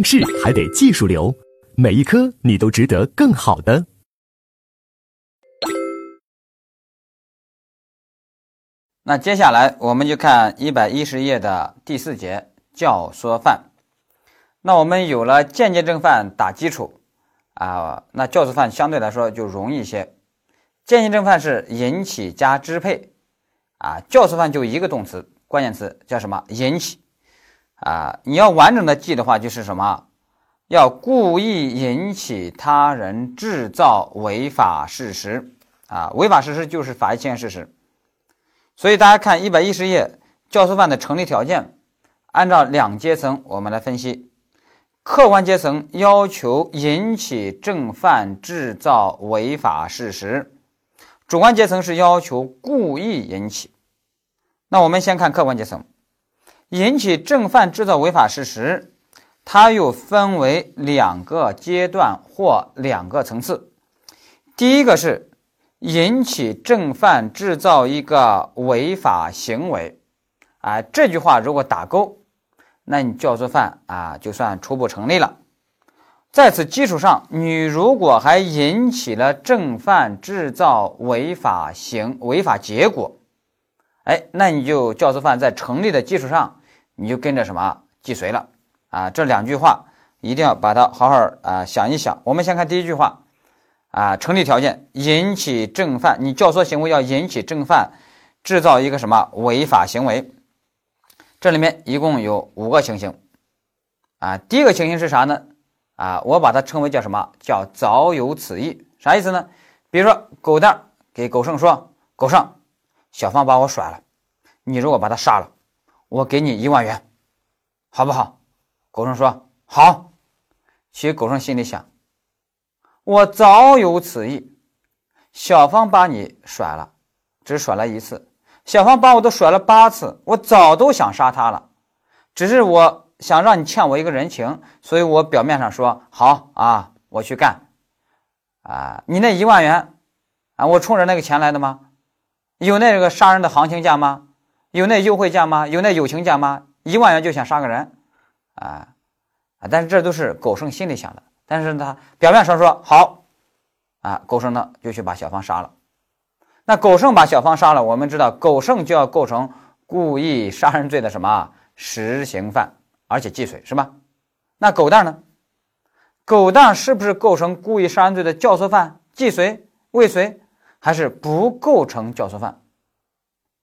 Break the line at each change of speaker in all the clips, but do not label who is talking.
应试还得技术流，每一科你都值得更好的。
那接下来我们就看一百一十页的第四节教唆犯。那我们有了间接正犯打基础啊，那教唆犯相对来说就容易一些。间接正犯是引起加支配啊，教唆犯就一个动词，关键词叫什么？引起啊。你要完整的记的话，就是什么？要故意引起他人制造违法事实啊，违法事实就是法益侵害事实。所以大家看一百一十页教唆犯的成立条件，按照两阶层我们来分析。客观阶层要求引起正犯制造违法事实，主观阶层是要求故意引起。那我们先看客观阶层，引起正犯制造违法事实，它又分为两个阶段或两个层次。第一个是。引起正犯制造一个违法行为，啊，这句话如果打勾，那你教唆犯啊就算初步成立了。在此基础上，你如果还引起了正犯制造违法行违法结果，哎，那你就教唆犯在成立的基础上，你就跟着什么既遂了啊？这两句话一定要把它好好啊想一想。我们先看第一句话。啊，成立条件引起正犯，你教唆行为要引起正犯制造一个什么违法行为？这里面一共有五个情形。啊，第一个情形是啥呢？啊，我把它称为叫什么？叫早有此意，啥意思呢？比如说，狗蛋给狗剩说：“狗剩，小芳把我甩了，你如果把他杀了，我给你一万元，好不好？”狗剩说：“好。”其实狗剩心里想。我早有此意，小芳把你甩了，只甩了一次，小芳把我都甩了八次，我早都想杀他了，只是我想让你欠我一个人情，所以我表面上说好啊，我去干，啊，你那一万元啊，我冲着那个钱来的吗？有那个杀人的行情价吗？有那优惠价吗？有那友情价吗？一万元就想杀个人，啊啊！但是这都是狗剩心里想的。但是他表面上说好，啊，狗剩呢就去把小芳杀了。那狗剩把小芳杀了，我们知道狗剩就要构成故意杀人罪的什么实行犯，而且既遂是吧？那狗蛋呢？狗蛋是不是构成故意杀人罪的教唆犯、既遂、未遂，还是不构成教唆犯？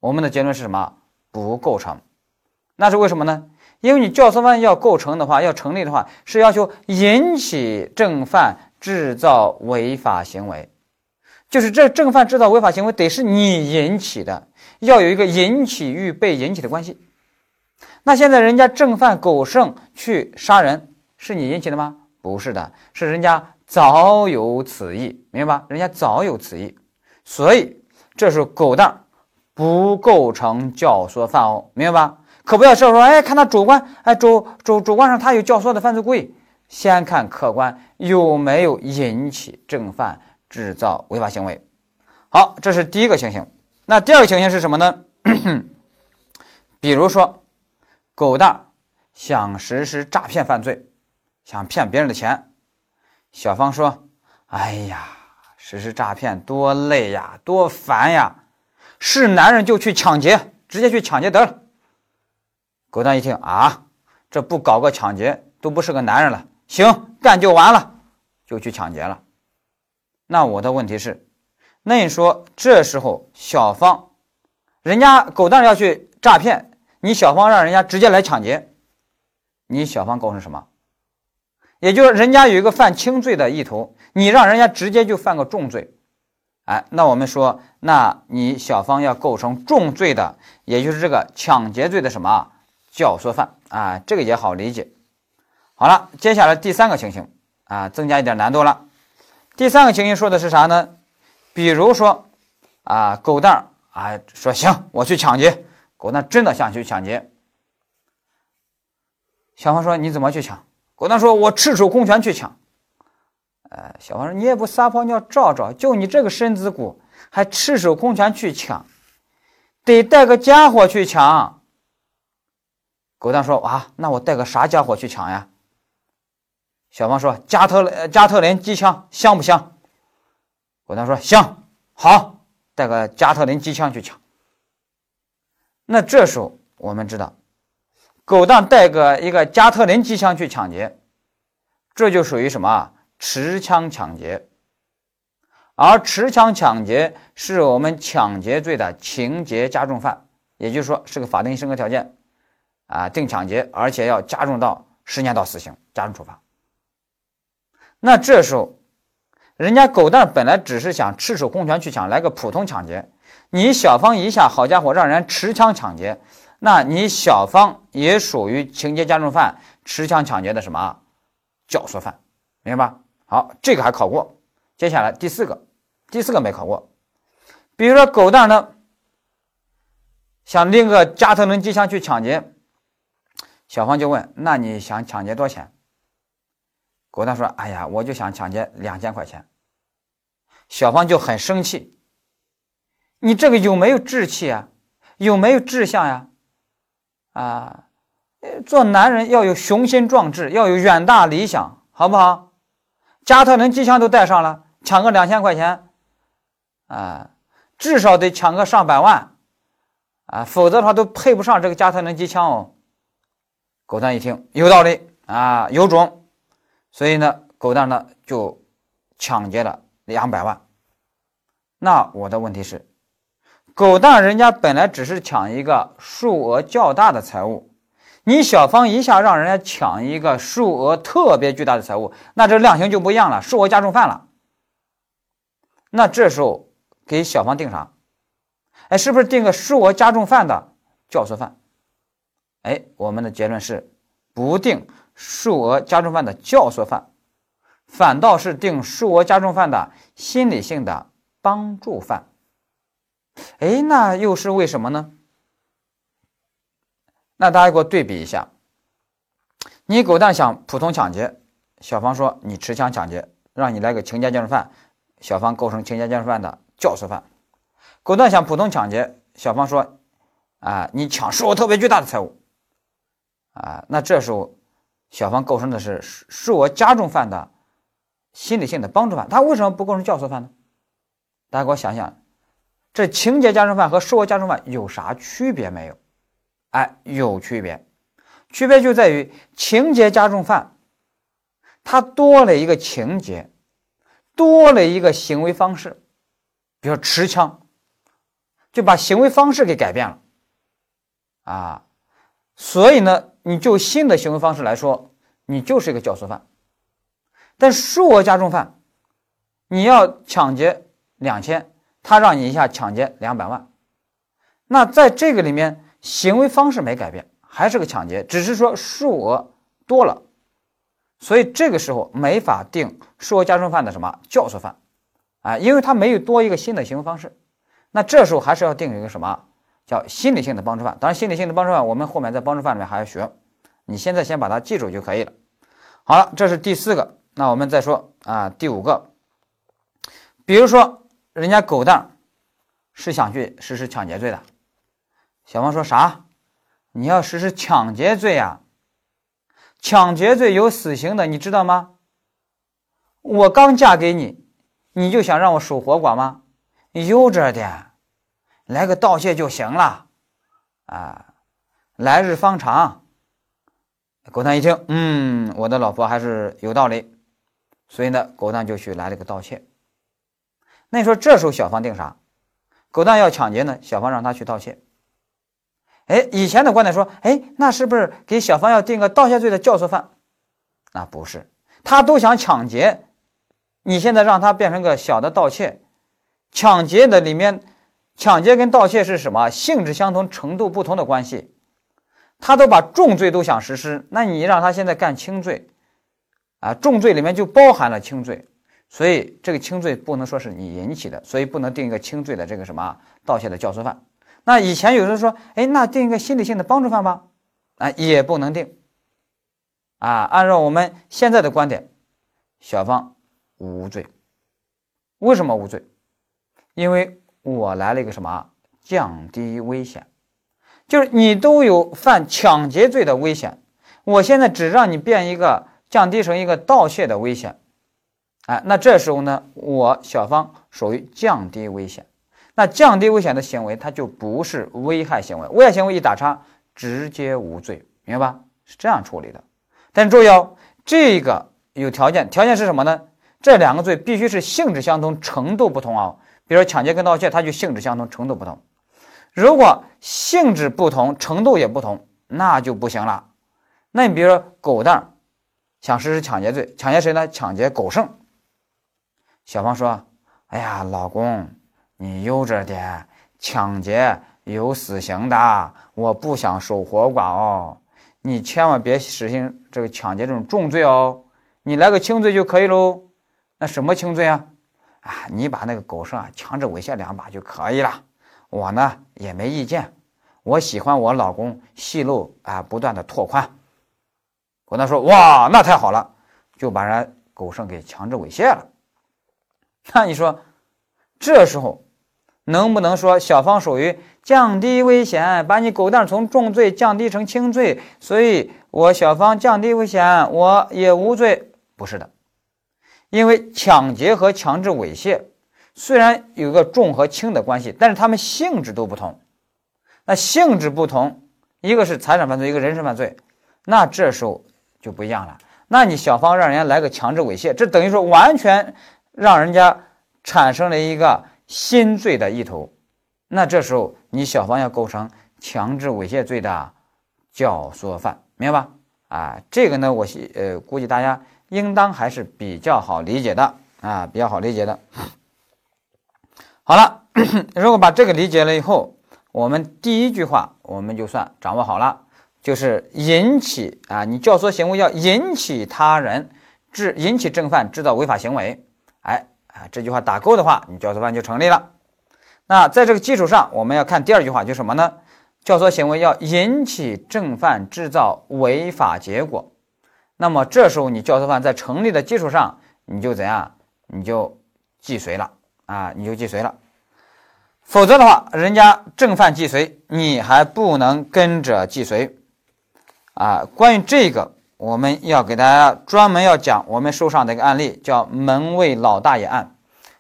我们的结论是什么？不构成。那是为什么呢？因为你教唆犯要构成的话，要成立的话，是要求引起正犯制造违法行为，就是这正犯制造违法行为得是你引起的，要有一个引起与被引起的关系。那现在人家正犯狗剩去杀人，是你引起的吗？不是的，是人家早有此意，明白吧？人家早有此意，所以这是狗蛋儿不构成教唆犯哦，明白吧？可不要说说，哎，看他主观，哎，主主主观上他有教唆的犯罪故意，先看客观有没有引起正犯制造违法行为。好，这是第一个情形。那第二个情形是什么呢？比如说，狗蛋想实施诈骗犯罪，想骗别人的钱。小芳说：“哎呀，实施诈骗多累呀，多烦呀！是男人就去抢劫，直接去抢劫得了。”狗蛋一听啊，这不搞个抢劫都不是个男人了。行，干就完了，就去抢劫了。那我的问题是，那你说这时候小芳，人家狗蛋要去诈骗，你小芳让人家直接来抢劫，你小芳构成什么？也就是人家有一个犯轻罪的意图，你让人家直接就犯个重罪，哎，那我们说，那你小芳要构成重罪的，也就是这个抢劫罪的什么？教唆犯啊，这个也好理解。好了，接下来第三个情形啊，增加一点难度了。第三个情形说的是啥呢？比如说啊，狗蛋啊说行，我去抢劫。狗蛋真的想去抢劫。小芳说你怎么去抢？狗蛋说我赤手空拳去抢。哎，小王说你也不撒泡尿照照，就你这个身子骨还赤手空拳去抢，得带个家伙去抢。狗蛋说：“啊，那我带个啥家伙去抢呀？”小王说：“加特加特林机枪香不香？”狗蛋说：“香，好，带个加特林机枪去抢。”那这时候我们知道，狗蛋带个一个加特林机枪去抢劫，这就属于什么持枪抢劫。而持枪抢劫是我们抢劫罪的情节加重犯，也就是说是个法定审核条件啊，定抢劫，而且要加重到十年到死刑，加重处罚。那这时候，人家狗蛋本来只是想赤手空拳去抢，来个普通抢劫。你小芳一下，好家伙，让人持枪抢劫，那你小芳也属于情节加重犯，持枪抢劫的什么教唆犯，明白吧？好，这个还考过。接下来第四个，第四个没考过。比如说狗蛋呢，想拎个加特林机枪去抢劫，小芳就问：“那你想抢劫多少钱？”狗蛋说：“哎呀，我就想抢劫两千块钱。”小芳就很生气。你这个有没有志气啊？有没有志向呀？啊，做男人要有雄心壮志，要有远大理想，好不好？加特林机枪都带上了，抢个两千块钱，啊，至少得抢个上百万，啊，否则的话都配不上这个加特林机枪哦。狗蛋一听有道理啊，有种，所以呢，狗蛋呢就抢劫了两百万。那我的问题是？狗蛋人家本来只是抢一个数额较大的财物，你小芳一下让人家抢一个数额特别巨大的财物，那这量刑就不一样了，数额加重犯了。那这时候给小芳定啥？哎，是不是定个数额加重犯的教唆犯？哎，我们的结论是不定数额加重犯的教唆犯，反倒是定数额加重犯的心理性的帮助犯。哎，那又是为什么呢？那大家给我对比一下。你狗蛋想普通抢劫，小芳说你持枪抢劫，让你来个情节加重犯，小芳构成情节加重犯的教唆犯。狗蛋想普通抢劫，小芳说啊，你抢数额特别巨大的财物，啊，那这时候小芳构成的是数额加重犯的心理性的帮助犯，他为什么不构成教唆犯呢？大家给我想想。这情节加重犯和数额加重犯有啥区别没有？哎，有区别，区别就在于情节加重犯，它多了一个情节，多了一个行为方式，比如持枪，就把行为方式给改变了啊。所以呢，你就新的行为方式来说，你就是一个教唆犯。但数额加重犯，你要抢劫两千。他让你一下抢劫两百万，那在这个里面行为方式没改变，还是个抢劫，只是说数额多了，所以这个时候没法定数额加重犯的什么教唆犯啊，因为他没有多一个新的行为方式，那这时候还是要定一个什么叫心理性的帮助犯。当然，心理性的帮助犯我们后面在帮助犯里面还要学，你现在先把它记住就可以了。好了，这是第四个，那我们再说啊第五个，比如说。人家狗蛋是想去实施抢劫罪的，小芳说啥？你要实施抢劫罪呀？抢劫罪有死刑的，你知道吗？我刚嫁给你，你就想让我守活寡吗？悠着点，来个盗窃就行了啊！来日方长。狗蛋一听，嗯，我的老婆还是有道理，所以呢，狗蛋就去来了个盗窃。那你说这时候小芳定啥？狗蛋要抢劫呢，小芳让他去盗窃。哎，以前的观点说，哎，那是不是给小芳要定个盗窃罪的教唆犯？那不是，他都想抢劫，你现在让他变成个小的盗窃，抢劫的里面，抢劫跟盗窃是什么性质相同、程度不同的关系？他都把重罪都想实施，那你让他现在干轻罪，啊，重罪里面就包含了轻罪。所以这个轻罪不能说是你引起的，所以不能定一个轻罪的这个什么盗窃的教唆犯。那以前有人说，哎，那定一个心理性的帮助犯吧？啊，也不能定。啊，按照我们现在的观点，小芳无罪。为什么无罪？因为我来了一个什么降低危险，就是你都有犯抢劫罪的危险，我现在只让你变一个降低成一个盗窃的危险。哎，那这时候呢，我小芳属于降低危险。那降低危险的行为，它就不是危害行为。危害行为一打叉，直接无罪，明白吧？是这样处理的。但注意哦，这个有条件，条件是什么呢？这两个罪必须是性质相同，程度不同啊。比如说抢劫跟盗窃，它就性质相同，程度不同。如果性质不同，程度也不同，那就不行了。那你比如说狗蛋想实施抢劫罪，抢劫谁呢？抢劫狗剩。小芳说：“哎呀，老公，你悠着点，抢劫有死刑的，我不想守活寡哦。你千万别实行这个抢劫这种重罪哦，你来个轻罪就可以喽。那什么轻罪啊？啊，你把那个狗剩啊强制猥亵两把就可以了。我呢也没意见，我喜欢我老公戏路啊不断的拓宽。我那说：哇，那太好了，就把人狗剩给强制猥亵了。”那你说，这时候能不能说小芳属于降低危险，把你狗蛋从重罪降低成轻罪？所以我小芳降低危险，我也无罪？不是的，因为抢劫和强制猥亵虽然有个重和轻的关系，但是它们性质都不同。那性质不同，一个是财产犯罪，一个人身犯罪，那这时候就不一样了。那你小芳让人家来个强制猥亵，这等于说完全。让人家产生了一个新罪的意图，那这时候你小芳要构成强制猥亵罪的教唆犯，明白吧？啊，这个呢，我呃估计大家应当还是比较好理解的啊，比较好理解的。好了，如果把这个理解了以后，我们第一句话我们就算掌握好了，就是引起啊，你教唆行为要引起他人制引起正犯制造违法行为。哎啊，这句话打勾的话，你教唆犯就成立了。那在这个基础上，我们要看第二句话，就是什么呢？教唆行为要引起正犯制造违法结果。那么这时候你教唆犯在成立的基础上，你就怎样？你就既遂了啊，你就既遂了。否则的话，人家正犯既遂，你还不能跟着既遂啊。关于这个。我们要给大家专门要讲我们书上的一个案例，叫门卫老大爷案，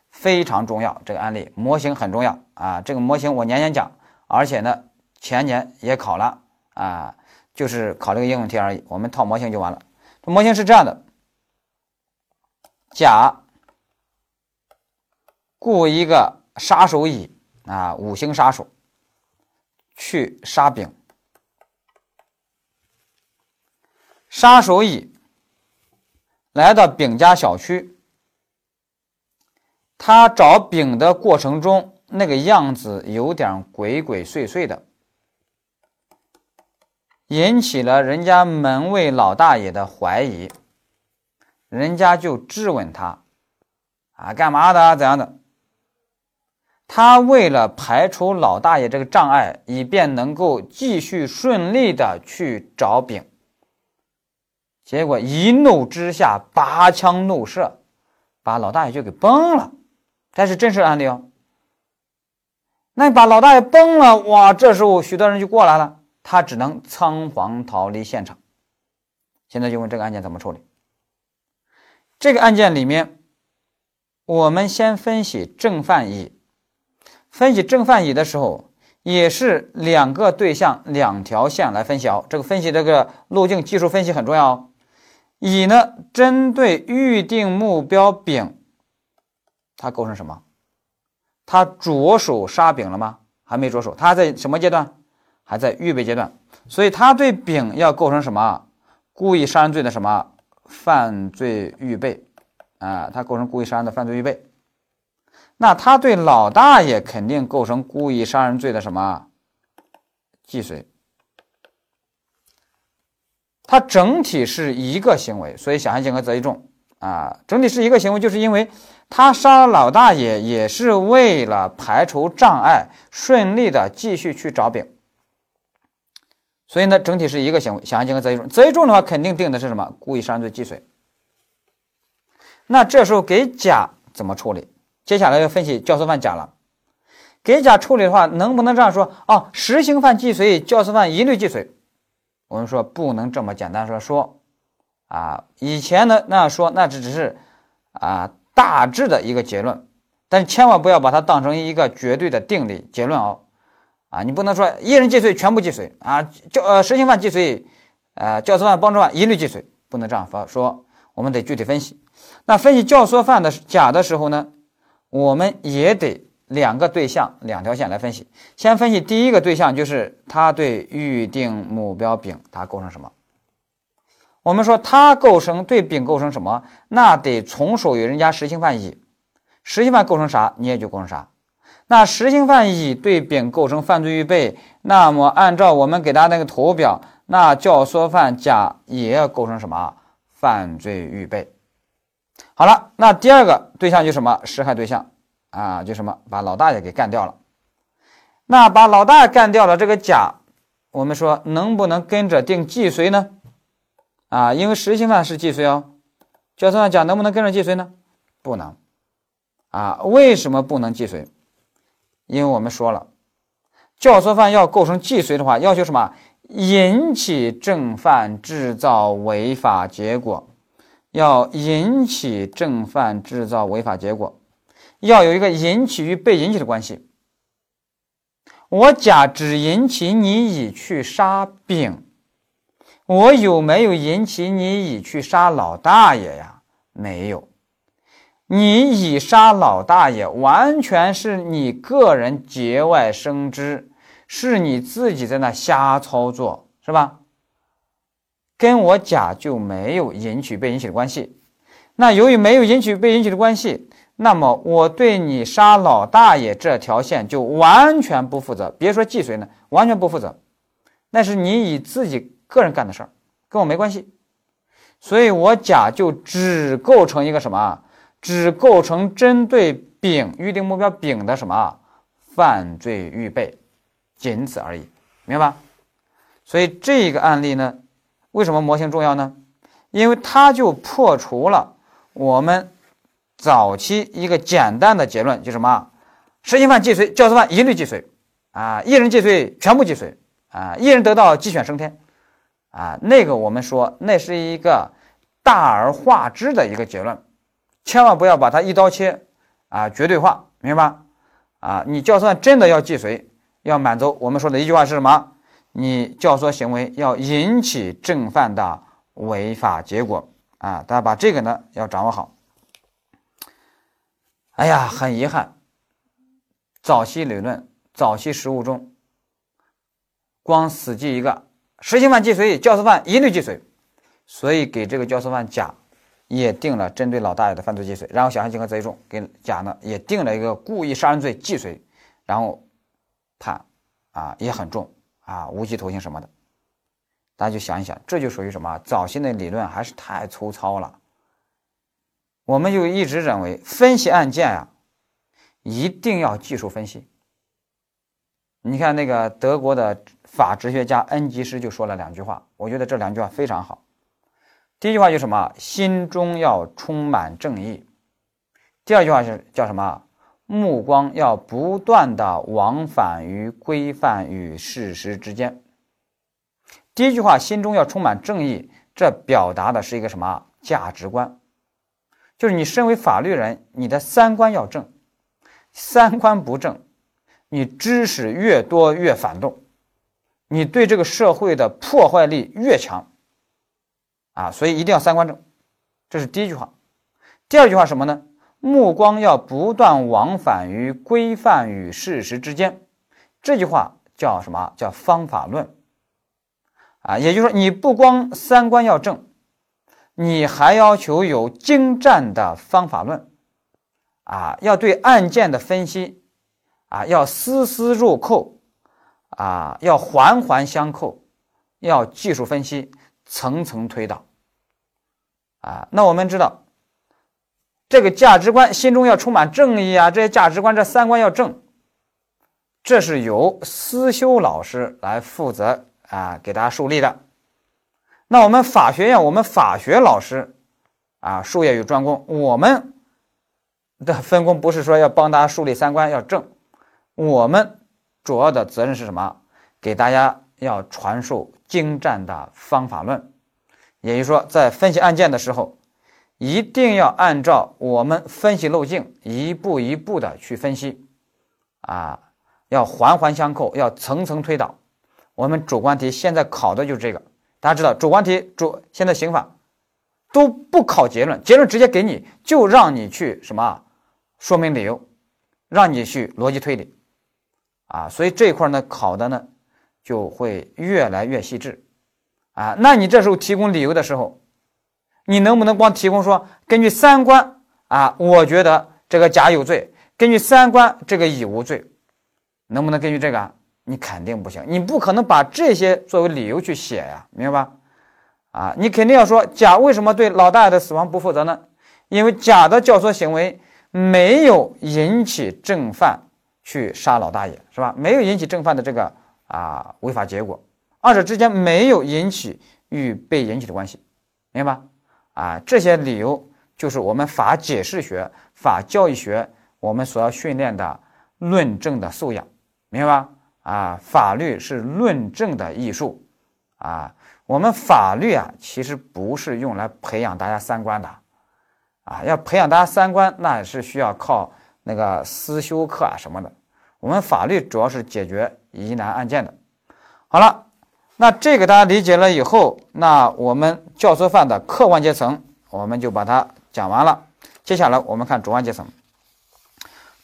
非常重要。这个案例模型很重要啊，这个模型我年年讲，而且呢前年也考了啊，就是考这个应用题而已。我们套模型就完了。这模型是这样的：甲雇一个杀手乙啊，五星杀手去杀丙。杀手乙来到丙家小区，他找丙的过程中，那个样子有点鬼鬼祟祟的，引起了人家门卫老大爷的怀疑。人家就质问他：“啊，干嘛的？怎样的？”他为了排除老大爷这个障碍，以便能够继续顺利的去找丙。结果一怒之下拔枪怒射，把老大爷就给崩了。这是真实案例哦。那把老大爷崩了，哇！这时候许多人就过来了，他只能仓皇逃离现场。现在就问这个案件怎么处理？这个案件里面，我们先分析正犯乙。分析正犯乙的时候，也是两个对象、两条线来分析哦。这个分析这个路径技术分析很重要哦。乙呢，针对预定目标丙，他构成什么？他着手杀丙了吗？还没着手，他在什么阶段？还在预备阶段。所以他对丙要构成什么？故意杀人罪的什么犯罪预备？啊，他构成故意杀人的犯罪预备。那他对老大爷肯定构成故意杀人罪的什么既遂？它整体是一个行为，所以想象竞合择一重啊。整体是一个行为，就是因为他杀了老大爷也是为了排除障碍，顺利的继续去找丙。所以呢，整体是一个行为，想象竞合择一重。择一重的话，肯定定的是什么？故意杀人罪既遂。那这时候给甲怎么处理？接下来要分析教唆犯甲了。给甲处理的话，能不能这样说？哦，实行犯既遂，教唆犯一律既遂。我们说不能这么简单说说，啊，以前呢那样说那只只是啊大致的一个结论，但是千万不要把它当成一个绝对的定理结论哦。啊，你不能说一人既遂全部既遂啊，教呃实行犯既遂，呃教唆犯帮助犯一律既遂，不能这样说说，我们得具体分析。那分析教唆犯的甲的时候呢，我们也得两个对象两条线来分析。先分析第一个对象，就是他对预定目标丙，它构成什么？我们说它构成对丙构成什么？那得从属于人家实行犯乙，实行犯构成啥，你也就构成啥。那实行犯乙对丙构成犯罪预备，那么按照我们给他那个图表，那教唆犯甲也要构成什么犯罪预备？好了，那第二个对象就什么实害对象啊？就什么把老大爷给干掉了。那把老大爷干掉了，这个甲，我们说能不能跟着定既遂呢？啊，因为实行犯是既遂哦，教唆犯甲能不能跟着既遂呢？不能。啊，为什么不能既遂？因为我们说了，教唆犯要构成既遂的话，要求什么？引起正犯制造违法结果，要引起正犯制造违法结果，要有一个引起与被引起的关系。我甲只引起你乙去杀丙，我有没有引起你乙去杀老大爷呀？没有。你乙杀老大爷，完全是你个人节外生枝，是你自己在那瞎操作，是吧？跟我甲就没有引起被引起的关系。那由于没有引起被引起的关系，那么我对你杀老大爷这条线就完全不负责。别说既遂呢，完全不负责，那是你以自己个人干的事儿，跟我没关系。所以我甲就只构成一个什么啊？只构成针对丙预定目标丙的什么犯罪预备，仅此而已，明白吧？所以这个案例呢，为什么模型重要呢？因为它就破除了我们早期一个简单的结论，就什么实行犯既遂，教唆犯一律既遂，啊，一人既遂全部既遂，啊，一人得道鸡犬升天，啊，那个我们说那是一个大而化之的一个结论。千万不要把它一刀切，啊，绝对化，明白吧？啊，你教唆真的要既遂，要满足我们说的一句话是什么？你教唆行为要引起正犯的违法结果啊！大家把这个呢要掌握好。哎呀，很遗憾，早期理论、早期实务中，光死记一个实行犯既遂，教唆犯一律既遂，所以给这个教唆犯甲。也定了针对老大爷的犯罪既遂，然后小象竞合贼重，给甲呢也定了一个故意杀人罪既遂，然后判啊也很重啊无期徒刑什么的，大家就想一想，这就属于什么？早期的理论还是太粗糙了。我们就一直认为分析案件呀，一定要技术分析。你看那个德国的法哲学家恩吉斯就说了两句话，我觉得这两句话非常好。第一句话就是什么？心中要充满正义。第二句话是叫什么？目光要不断的往返于规范与事实之间。第一句话，心中要充满正义，这表达的是一个什么价值观？就是你身为法律人，你的三观要正。三观不正，你知识越多越反动，你对这个社会的破坏力越强。啊，所以一定要三观正，这是第一句话。第二句话什么呢？目光要不断往返于规范与事实之间。这句话叫什么？叫方法论。啊，也就是说，你不光三观要正，你还要求有精湛的方法论。啊，要对案件的分析，啊，要丝丝入扣，啊，要环环相扣，要技术分析，层层推导。啊，那我们知道，这个价值观心中要充满正义啊，这些价值观这三观要正，这是由思修老师来负责啊，给大家树立的。那我们法学院，我们法学老师啊，术业有专攻，我们的分工不是说要帮大家树立三观要正，我们主要的责任是什么？给大家要传授精湛的方法论。也就是说，在分析案件的时候，一定要按照我们分析路径一步一步的去分析，啊，要环环相扣，要层层推导。我们主观题现在考的就是这个，大家知道，主观题主现在刑法都不考结论，结论直接给你，就让你去什么说明理由，让你去逻辑推理，啊，所以这一块呢考的呢就会越来越细致，啊，那你这时候提供理由的时候，你能不能光提供说根据三观啊，我觉得这个甲有罪，根据三观这个乙无罪，能不能根据这个？你肯定不行，你不可能把这些作为理由去写呀，明白吧？啊，你肯定要说甲为什么对老大爷的死亡不负责呢？因为甲的教唆行为没有引起正犯去杀老大爷，是吧？没有引起正犯的这个啊违法结果，二者之间没有引起与被引起的关系，明白吧？啊，这些理由就是我们法解释学、法教育学我们所要训练的论证的素养，明白吧？啊，法律是论证的艺术，啊，我们法律啊，其实不是用来培养大家三观的，啊，要培养大家三观，那是需要靠那个思修课啊什么的。我们法律主要是解决疑难案件的。好了，那这个大家理解了以后，那我们教唆犯的客观阶层，我们就把它讲完了。接下来我们看主观阶层，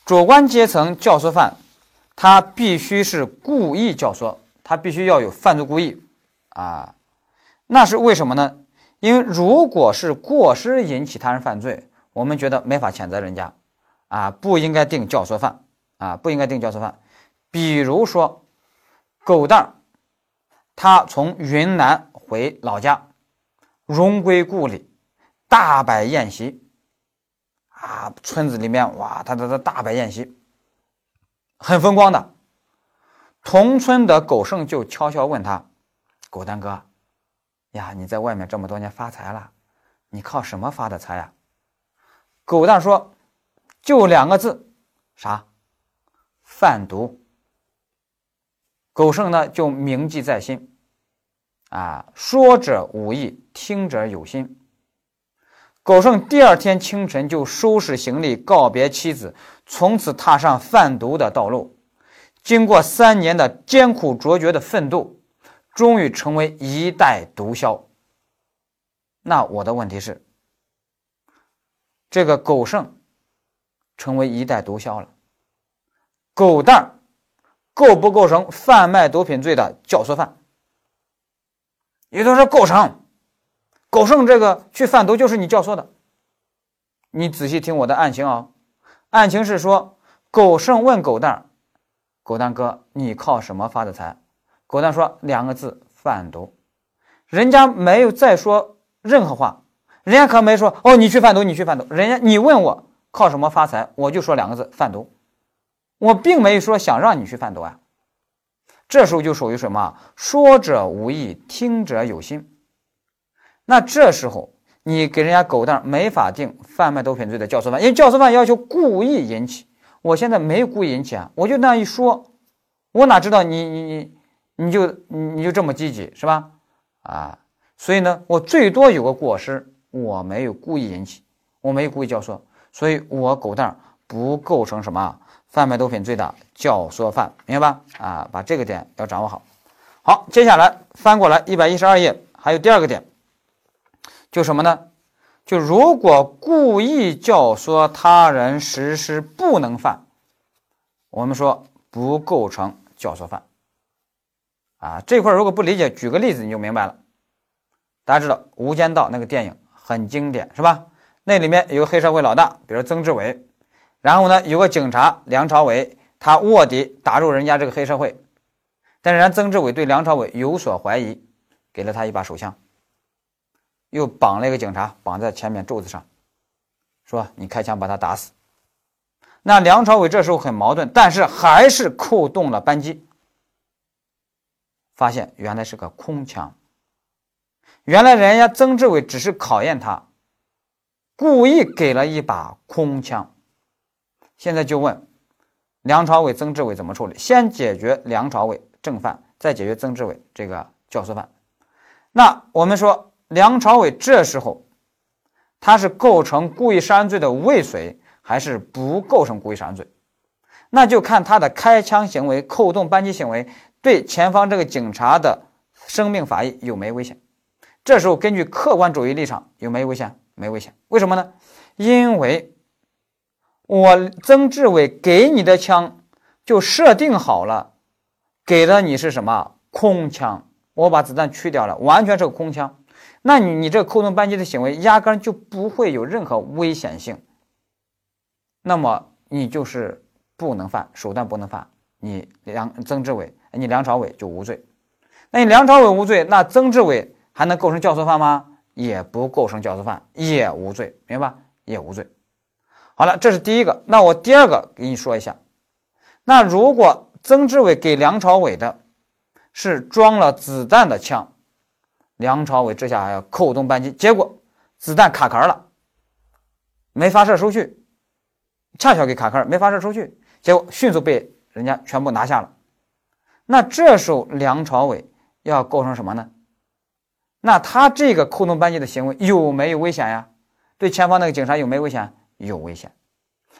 主观阶层教唆犯。他必须是故意教唆，他必须要有犯罪故意，啊，那是为什么呢？因为如果是过失引起他人犯罪，我们觉得没法谴责人家，啊，不应该定教唆犯，啊，不应该定教唆犯。比如说，狗蛋儿他从云南回老家，荣归故里，大摆宴席，啊，村子里面哇，他他他大摆宴席。很风光的，同村的狗剩就悄悄问他：“狗蛋哥，呀，你在外面这么多年发财了，你靠什么发的财呀？”狗蛋说：“就两个字，啥？贩毒。”狗剩呢就铭记在心，啊，说者无意，听者有心。狗剩第二天清晨就收拾行李，告别妻子，从此踏上贩毒的道路。经过三年的艰苦卓绝的奋斗，终于成为一代毒枭。那我的问题是：这个狗剩成为一代毒枭了，狗蛋儿构不构成贩卖毒品罪的教唆犯？也就是说，构成。狗剩这个去贩毒就是你教唆的，你仔细听我的案情啊。案情是说，狗剩问狗蛋儿狗蛋哥，你靠什么发的财？”狗蛋说两个字：贩毒。人家没有再说任何话，人家可没说哦，你去贩毒，你去贩毒。人家你问我靠什么发财，我就说两个字：贩毒。我并没有说想让你去贩毒啊。这时候就属于什么？说者无意，听者有心。那这时候你给人家狗蛋没法定贩卖毒品罪的教唆犯，因为教唆犯要求故意引起。我现在没故意引起啊，我就那样一说，我哪知道你你你你就你你就这么积极是吧？啊，所以呢，我最多有个过失，我没有故意引起，我没有故意教唆，所以我狗蛋不构成什么贩卖毒品罪的教唆犯，明白吧？啊，把这个点要掌握好。好，接下来翻过来一百一十二页，还有第二个点。就什么呢？就如果故意教唆他人实施不能犯，我们说不构成教唆犯。啊，这块如果不理解，举个例子你就明白了。大家知道《无间道》那个电影很经典，是吧？那里面有个黑社会老大，比如曾志伟，然后呢有个警察梁朝伟，他卧底打入人家这个黑社会，但是人家曾志伟对梁朝伟有所怀疑，给了他一把手枪。又绑了一个警察，绑在前面柱子上，说：“你开枪把他打死。”那梁朝伟这时候很矛盾，但是还是扣动了扳机，发现原来是个空枪。原来人家曾志伟只是考验他，故意给了一把空枪。现在就问梁朝伟、曾志伟怎么处理？先解决梁朝伟正犯，再解决曾志伟这个教唆犯。那我们说。梁朝伟这时候他是构成故意杀人罪的未遂，还是不构成故意杀人罪？那就看他的开枪行为、扣动扳机行为对前方这个警察的生命法益有没有危险。这时候根据客观主义立场有没有危险？没危险。为什么呢？因为我曾志伟给你的枪就设定好了，给的你是什么空枪？我把子弹去掉了，完全是个空枪。那你你这扣动扳机的行为压根就不会有任何危险性。那么你就是。不能犯手段，不能犯。你梁曾志伟，你梁朝伟就无罪。那你梁朝伟无罪，那曾志伟还能构成教唆犯吗？也不构成教唆犯，也无罪，明白吧？也无罪。好了，这是第一个。那我第二个给你说一下。那如果曾志伟给梁朝伟的是装了子弹的枪，梁朝伟这下还要扣动扳机，结果子弹卡壳了，没发射出去，恰巧给卡壳，没发射出去。结果迅速被人家全部拿下了，那这时候梁朝伟要构成什么呢？那他这个扣动扳机的行为有没有危险呀？对前方那个警察有没有危险？有危险。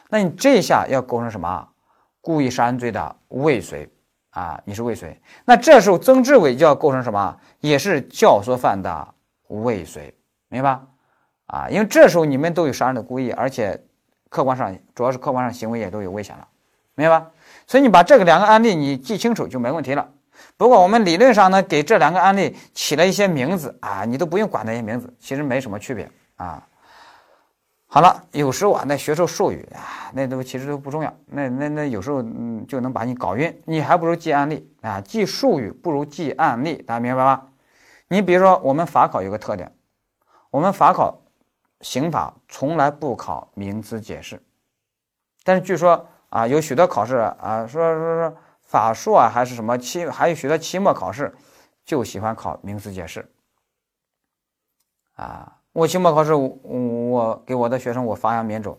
那你这下要构成什么？故意杀人罪的未遂啊，你是未遂。那这时候曾志伟就要构成什么？也是教唆犯的未遂，明白吧？啊，因为这时候你们都有杀人的故意，而且客观上主要是客观上行为也都有危险了。明白吧？所以你把这个两个案例你记清楚就没问题了。不过我们理论上呢，给这两个案例起了一些名字啊，你都不用管那些名字，其实没什么区别啊。好了，有时候啊，那学术术语啊，那都其实都不重要。那那那有时候嗯，就能把你搞晕。你还不如记案例啊，记术语不如记案例，大家明白吧？你比如说，我们法考有个特点，我们法考刑法从来不考名词解释，但是据说。啊，有许多考试啊，说说说法硕啊，还是什么期，还有许多期末考试就喜欢考名词解释。啊，我期末考试我，我给我的学生我发扬民主，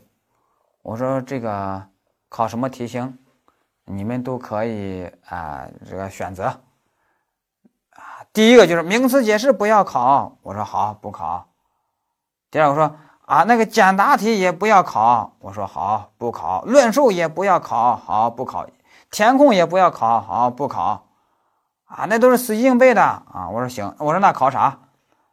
我说这个考什么题型，你们都可以啊，这个选择。第一个就是名词解释不要考，我说好不考。第二个说。啊，那个简答题也不要考，我说好不考；论述也不要考，好不考；填空也不要考，好不考。啊，那都是死记硬背的啊！我说行，我说那考啥？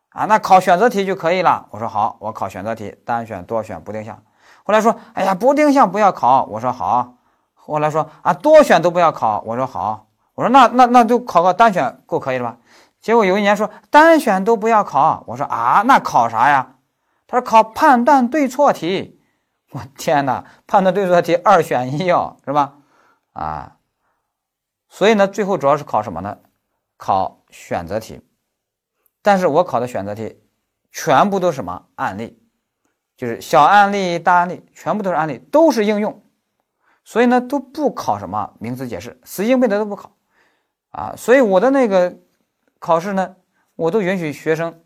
啊，那考选择题就可以了。我说好，我考选择题，单选、多选、不定向。后来说，哎呀，不定向不要考。我说好。后来说啊，多选都不要考。我说好。我说那那那就考个单选够可以了吧？结果有一年说单选都不要考。我说啊，那考啥呀？他说考判断对错题，我天哪，判断对错题二选一哦，是吧？啊，所以呢，最后主要是考什么呢？考选择题。但是我考的选择题全部都是什么案例？就是小案例、大案例，全部都是案例，都是应用。所以呢，都不考什么名词解释，死记硬背的都不考啊。所以我的那个考试呢，我都允许学生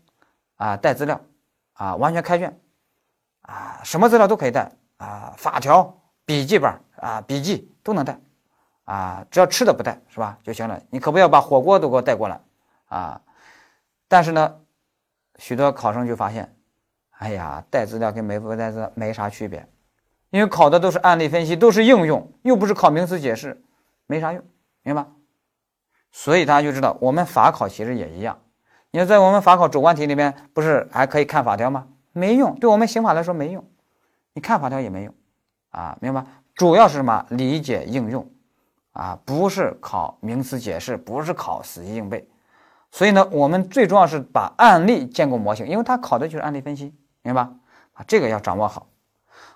啊带资料。啊，完全开卷，啊，什么资料都可以带啊，法条、笔记本啊，笔记都能带，啊，只要吃的不带是吧就行了。你可不要把火锅都给我带过来啊。但是呢，许多考生就发现，哎呀，带资料跟没不带资料没啥区别，因为考的都是案例分析，都是应用，又不是考名词解释，没啥用，明白？所以大家就知道，我们法考其实也一样。你在我们法考主观题里面，不是还可以看法条吗？没用，对我们刑法来说没用，你看法条也没用，啊，明白？主要是什么？理解应用，啊，不是考名词解释，不是考死记硬背。所以呢，我们最重要是把案例建构模型，因为它考的就是案例分析，明白吧？啊，这个要掌握好。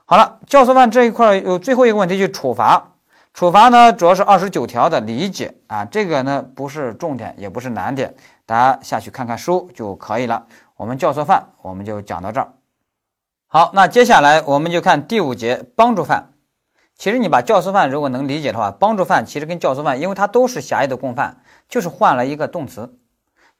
好了，教唆犯这一块有最后一个问题，就是处罚。处罚呢，主要是二十九条的理解啊，这个呢不是重点，也不是难点，大家下去看看书就可以了。我们教唆犯我们就讲到这儿。好，那接下来我们就看第五节帮助犯。其实你把教唆犯如果能理解的话，帮助犯其实跟教唆犯，因为它都是狭义的共犯，就是换了一个动词。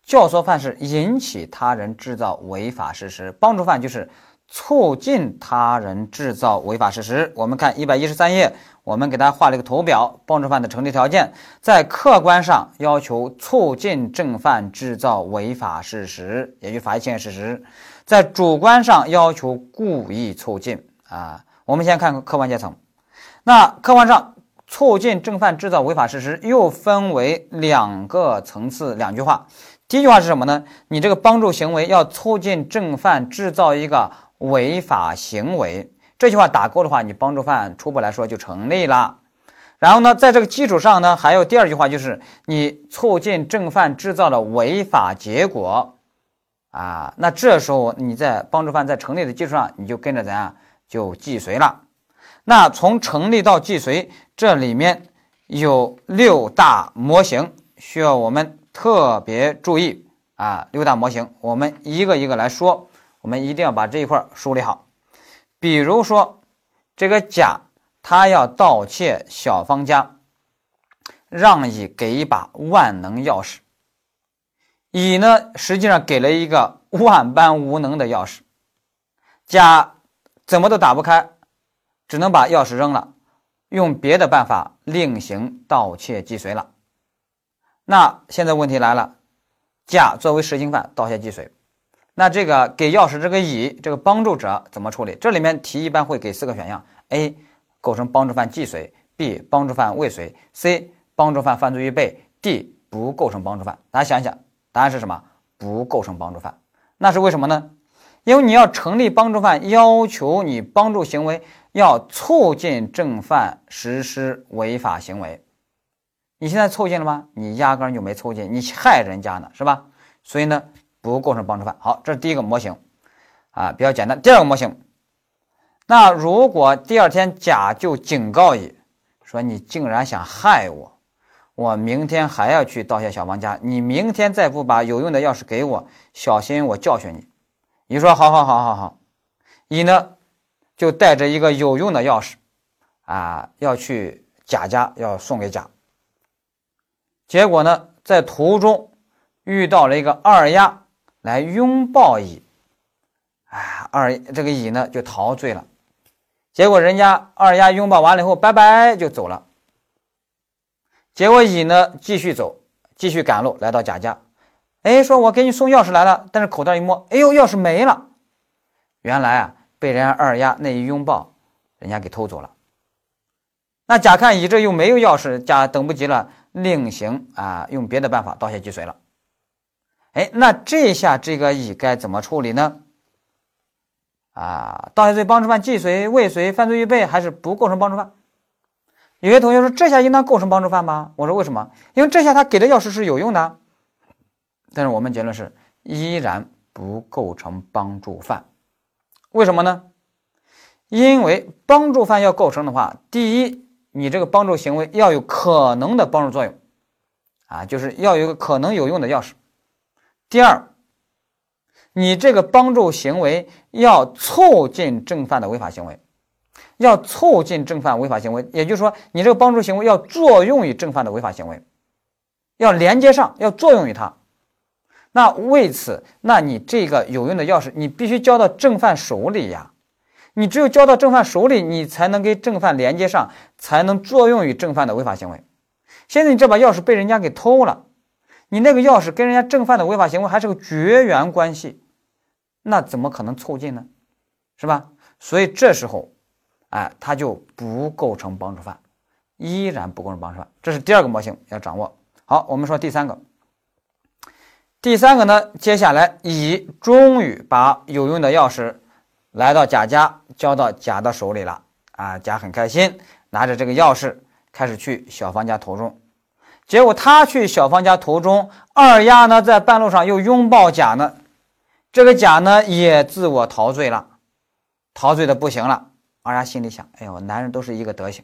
教唆犯是引起他人制造违法事实，帮助犯就是促进他人制造违法事实。我们看一百一十三页，我们给大家画了一个图表，帮助犯的成立条件，在客观上要求促进正犯制造违法事实，也就法益侵害事实；在主观上要求故意促进啊。我们先看客观阶层，那客观上。促进正犯制造违法事实，又分为两个层次。两句话，第一句话是什么呢？你这个帮助行为要促进正犯制造一个违法行为，这句话打勾的话，你帮助犯初步来说就成立了。然后呢，在这个基础上呢，还有第二句话，就是你促进正犯制造的违法结果啊。那这时候你在帮助犯在成立的基础上，你就跟着咱啊就既遂了。那从成立到既遂，这里面有六大模型，需要我们特别注意啊！六大模型，我们一个一个来说，我们一定要把这一块梳理好。比如说，这个甲他要盗窃小芳家，让乙给一把万能钥匙，乙呢实际上给了一个万般无能的钥匙，甲怎么都打不开。只能把钥匙扔了，用别的办法另行盗窃既遂了。那现在问题来了，甲作为实行犯盗窃既遂，那这个给钥匙这个乙这个帮助者怎么处理？这里面题一般会给四个选项：A 构成帮助犯既遂，B 帮助犯未遂，C 帮助犯犯罪预备，D 不构成帮助犯。大家想一想，答案是什么？不构成帮助犯。那是为什么呢？因为你要成立帮助犯，要求你帮助行为。要促进正犯实施违法行为，你现在促进了吗？你压根就没促进，你害人家呢，是吧？所以呢，不构成帮助犯。好，这是第一个模型，啊，比较简单。第二个模型，那如果第二天甲就警告乙说：“你竟然想害我，我明天还要去盗窃小王家，你明天再不把有用的钥匙给我，小心我教训你。”乙说：“好好好好好。”乙呢？就带着一个有用的钥匙，啊，要去贾家，要送给贾。结果呢，在途中遇到了一个二丫来拥抱乙，啊，二这个乙呢就陶醉了。结果人家二丫拥抱完了以后，拜拜就走了。结果乙呢继续走，继续赶路，来到贾家，哎，说我给你送钥匙来了，但是口袋一摸，哎呦，钥匙没了。原来啊。被人家二丫那一拥抱，人家给偷走了。那甲看乙这又没有钥匙，甲等不及了，另行啊用别的办法盗窃既遂了。哎，那这下这个乙该怎么处理呢？啊，盗窃罪帮助犯既遂、未遂、犯罪预备还是不构成帮助犯？有些同学说这下应当构成帮助犯吗？我说为什么？因为这下他给的钥匙是有用的。但是我们结论是依然不构成帮助犯。为什么呢？因为帮助犯要构成的话，第一，你这个帮助行为要有可能的帮助作用，啊，就是要有个可能有用的钥匙。第二，你这个帮助行为要促进正犯的违法行为，要促进正犯违法行为，也就是说，你这个帮助行为要作用于正犯的违法行为，要连接上，要作用于它。那为此，那你这个有用的钥匙，你必须交到正犯手里呀。你只有交到正犯手里，你才能跟正犯连接上，才能作用于正犯的违法行为。现在你这把钥匙被人家给偷了，你那个钥匙跟人家正犯的违法行为还是个绝缘关系，那怎么可能促进呢？是吧？所以这时候，哎，他就不构成帮助犯，依然不构成帮助犯。这是第二个模型要掌握。好，我们说第三个。第三个呢，接下来乙终于把有用的钥匙来到甲家，交到甲的手里了啊！甲很开心，拿着这个钥匙开始去小芳家途中。结果他去小芳家途中，二丫呢在半路上又拥抱甲呢，这个甲呢也自我陶醉了，陶醉的不行了。二丫心里想：哎呦，男人都是一个德行。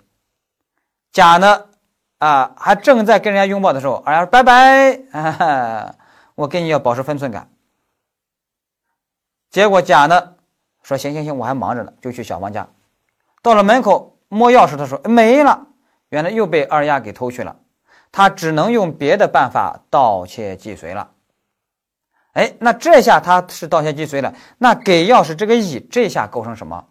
甲呢，啊，还正在跟人家拥抱的时候，二丫说：“拜拜。”我跟你要保持分寸感。结果甲呢说：“行行行，我还忙着呢，就去小芳家。”到了门口摸钥匙的时候没了，原来又被二丫给偷去了。他只能用别的办法盗窃既遂了。哎，那这下他是盗窃既遂了。那给钥匙这个乙，这下构成什么？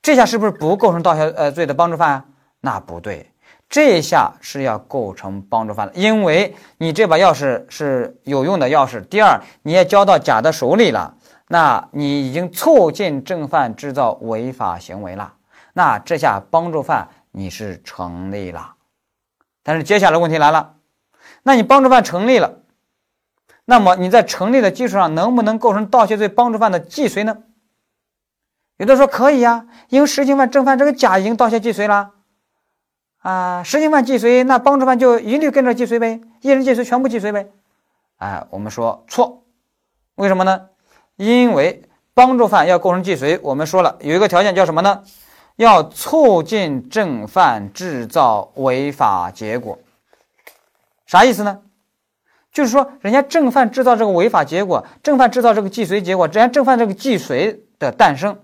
这下是不是不构成盗窃呃罪的帮助犯啊？那不对，这下是要构成帮助犯的，因为你这把钥匙是有用的钥匙。第二，你也交到甲的手里了，那你已经促进正犯制造违法行为了，那这下帮助犯你是成立了。但是接下来问题来了，那你帮助犯成立了，那么你在成立的基础上能不能构成盗窃罪帮助犯的既遂呢？有的说可以呀，因为实行犯正犯这个甲已经盗窃既遂了，啊，实行犯既遂，那帮助犯就一律跟着既遂呗，一人既遂全部既遂呗。哎，我们说错，为什么呢？因为帮助犯要构成既遂，我们说了有一个条件叫什么呢？要促进正犯制造违法结果。啥意思呢？就是说人家正犯制造这个违法结果，正犯制造这个既遂结果，人家正犯这个既遂的诞生。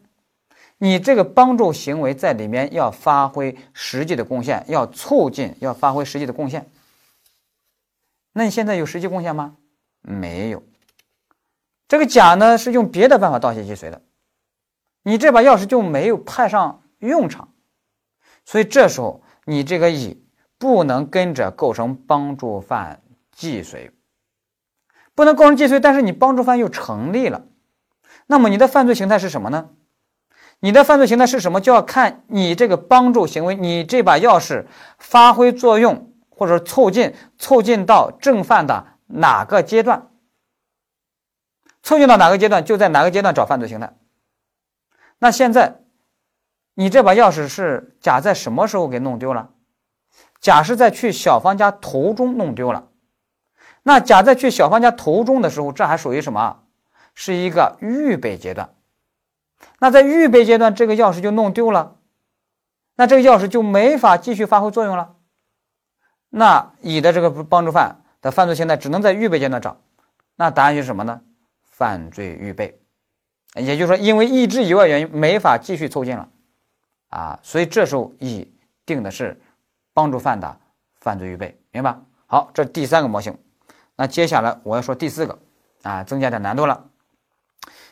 你这个帮助行为在里面要发挥实际的贡献，要促进，要发挥实际的贡献。那你现在有实际贡献吗？没有。这个甲呢是用别的办法盗窃既遂的，你这把钥匙就没有派上用场，所以这时候你这个乙不能跟着构成帮助犯既遂，不能构成既遂，但是你帮助犯又成立了，那么你的犯罪形态是什么呢？你的犯罪形态是什么？就要看你这个帮助行为，你这把钥匙发挥作用或者促进，促进到正犯的哪个阶段？促进到哪个阶段，就在哪个阶段找犯罪形态。那现在，你这把钥匙是甲在什么时候给弄丢了？甲是在去小芳家途中弄丢了。那甲在去小芳家途中的时候，这还属于什么？是一个预备阶段。那在预备阶段，这个钥匙就弄丢了，那这个钥匙就没法继续发挥作用了。那乙的这个帮助犯的犯罪形态只能在预备阶段找。那答案就是什么呢？犯罪预备，也就是说，因为意志以外原因没法继续凑近了啊，所以这时候乙定的是帮助犯的犯罪预备，明白？好，这第三个模型。那接下来我要说第四个啊，增加点难度了。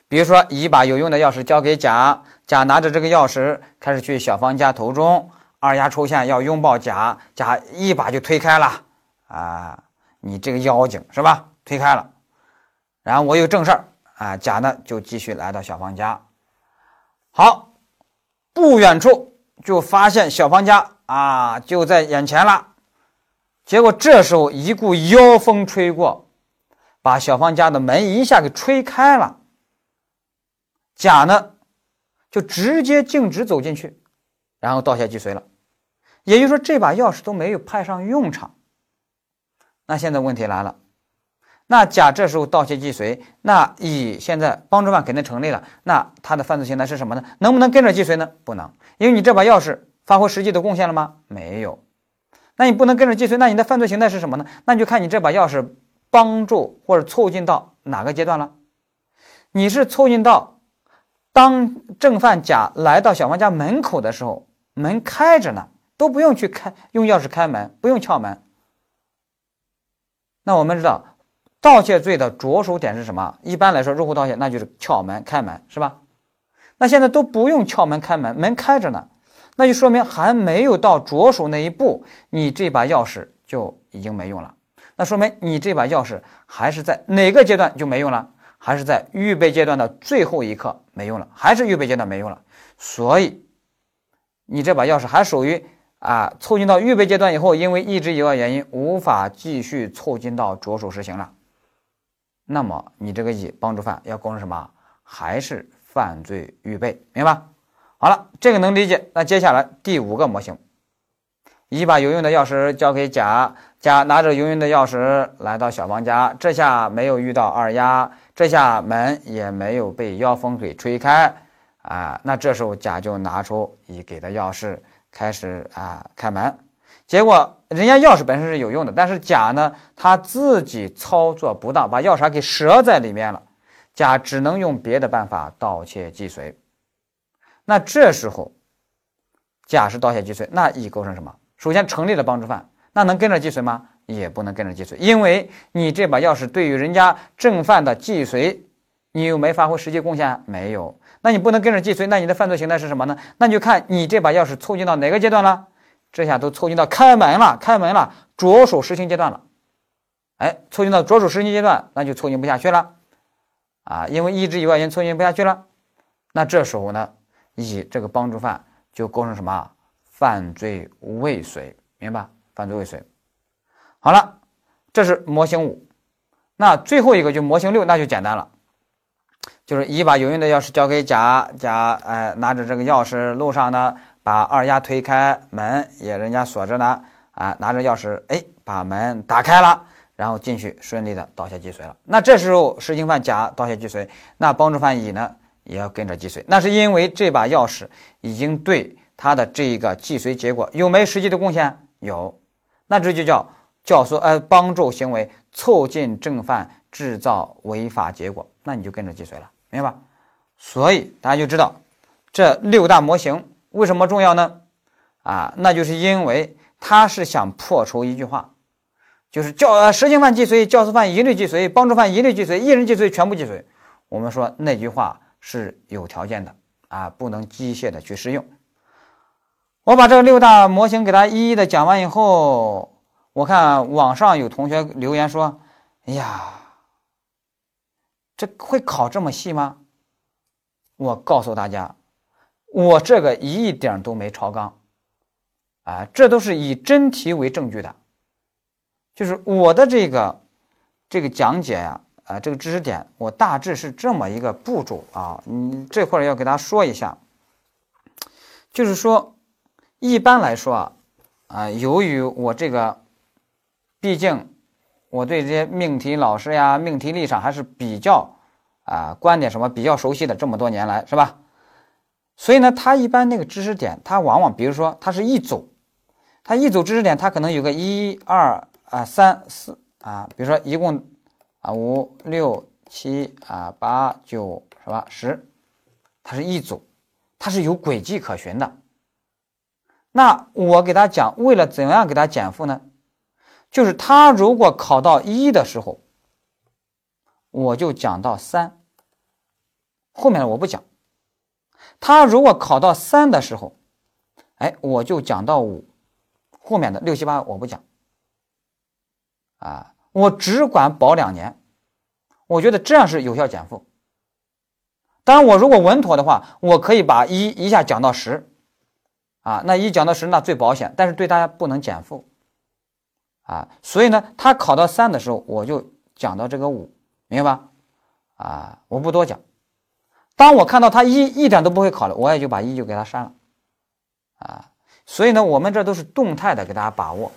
比如说，乙把有用的钥匙交给甲，甲拿着这个钥匙开始去小芳家途中，二丫出现要拥抱甲，甲一把就推开了。啊，你这个妖精是吧？推开了。然后我有正事儿啊，甲呢就继续来到小芳家。好，不远处就发现小芳家啊就在眼前了。结果这时候一股妖风吹过，把小芳家的门一下给吹开了。甲呢，就直接径直走进去，然后盗窃既遂了。也就是说，这把钥匙都没有派上用场。那现在问题来了，那甲这时候盗窃既遂，那乙现在帮助犯肯定成立了。那他的犯罪形态是什么呢？能不能跟着既遂呢？不能，因为你这把钥匙发挥实际的贡献了吗？没有。那你不能跟着既遂，那你的犯罪形态是什么呢？那你就看你这把钥匙帮助或者促进到哪个阶段了？你是促进到。当正犯甲来到小芳家门口的时候，门开着呢，都不用去开，用钥匙开门，不用撬门。那我们知道，盗窃罪的着手点是什么？一般来说，入户盗窃那就是撬门、开门，是吧？那现在都不用撬门、开门，门开着呢，那就说明还没有到着手那一步，你这把钥匙就已经没用了。那说明你这把钥匙还是在哪个阶段就没用了？还是在预备阶段的最后一刻没用了，还是预备阶段没用了，所以你这把钥匙还属于啊凑近到预备阶段以后，因为意志以外原因无法继续凑近到着手实行了。那么你这个乙帮助犯要构成什么？还是犯罪预备，明白？好了，这个能理解。那接下来第五个模型，乙把有用的钥匙交给甲，甲拿着有用的钥匙来到小芳家，这下没有遇到二丫。这下门也没有被妖风给吹开啊！那这时候甲就拿出乙给的钥匙，开始啊开门。结果人家钥匙本身是有用的，但是甲呢他自己操作不当，把钥匙给折在里面了。甲只能用别的办法盗窃既遂。那这时候甲是盗窃既遂，那乙构成什么？首先成立了帮助犯，那能跟着既遂吗？也不能跟着既遂，因为你这把钥匙对于人家正犯的既遂，你有没发挥实际贡献？没有，那你不能跟着既遂，那你的犯罪形态是什么呢？那你就看你这把钥匙凑近到哪个阶段了。这下都凑近到开门了，开门了，着手实行阶段了。哎，凑近到着手实行阶段，那就凑近不下去了啊，因为意志以外因凑近不下去了。那这时候呢，乙这个帮助犯就构成什么？犯罪未遂，明白？犯罪未遂。好了，这是模型五。那最后一个就模型六，那就简单了，就是乙把有用的钥匙交给甲，甲哎拿着这个钥匙路上呢，把二丫推开门，也人家锁着呢，啊拿着钥匙哎把门打开了，然后进去顺利的倒下既遂了。那这时候实行犯甲倒下既遂，那帮助犯乙呢也要跟着既遂，那是因为这把钥匙已经对他的这一个既遂结果有没实际的贡献？有，那这就叫。教唆呃帮助行为促进正犯制造违法结果，那你就跟着既遂了，明白吧？所以大家就知道这六大模型为什么重要呢？啊，那就是因为他是想破除一句话，就是教呃实行犯既遂，教唆犯一律既遂，帮助犯一律既遂，一人既遂全部既遂。我们说那句话是有条件的啊，不能机械的去适用。我把这六大模型给大家一一的讲完以后。我看网上有同学留言说：“哎呀，这会考这么细吗？”我告诉大家，我这个一点都没超纲，啊，这都是以真题为证据的，就是我的这个这个讲解呀，啊，这个知识点，我大致是这么一个步骤啊。你这块要给大家说一下，就是说，一般来说啊，啊，由于我这个。毕竟，我对这些命题老师呀、命题立场还是比较啊观点什么比较熟悉的，这么多年来是吧？所以呢，他一般那个知识点，他往往比如说他是一组，他一组知识点，他可能有个一二啊三四啊，比如说一共啊五六七啊八九是吧十，它是一组，它是有轨迹可循的。那我给他讲，为了怎样给他减负呢？就是他如果考到一的时候，我就讲到三，后面的我不讲。他如果考到三的时候，哎，我就讲到五，后面的六七八我不讲。啊，我只管保两年，我觉得这样是有效减负。当然，我如果稳妥的话，我可以把一一下讲到十，啊，那一讲到十那最保险，但是对大家不能减负。啊，所以呢，他考到三的时候，我就讲到这个五，明白吧？啊，我不多讲。当我看到他一一点都不会考了，我也就把一就给他删了。啊，所以呢，我们这都是动态的给大家把握，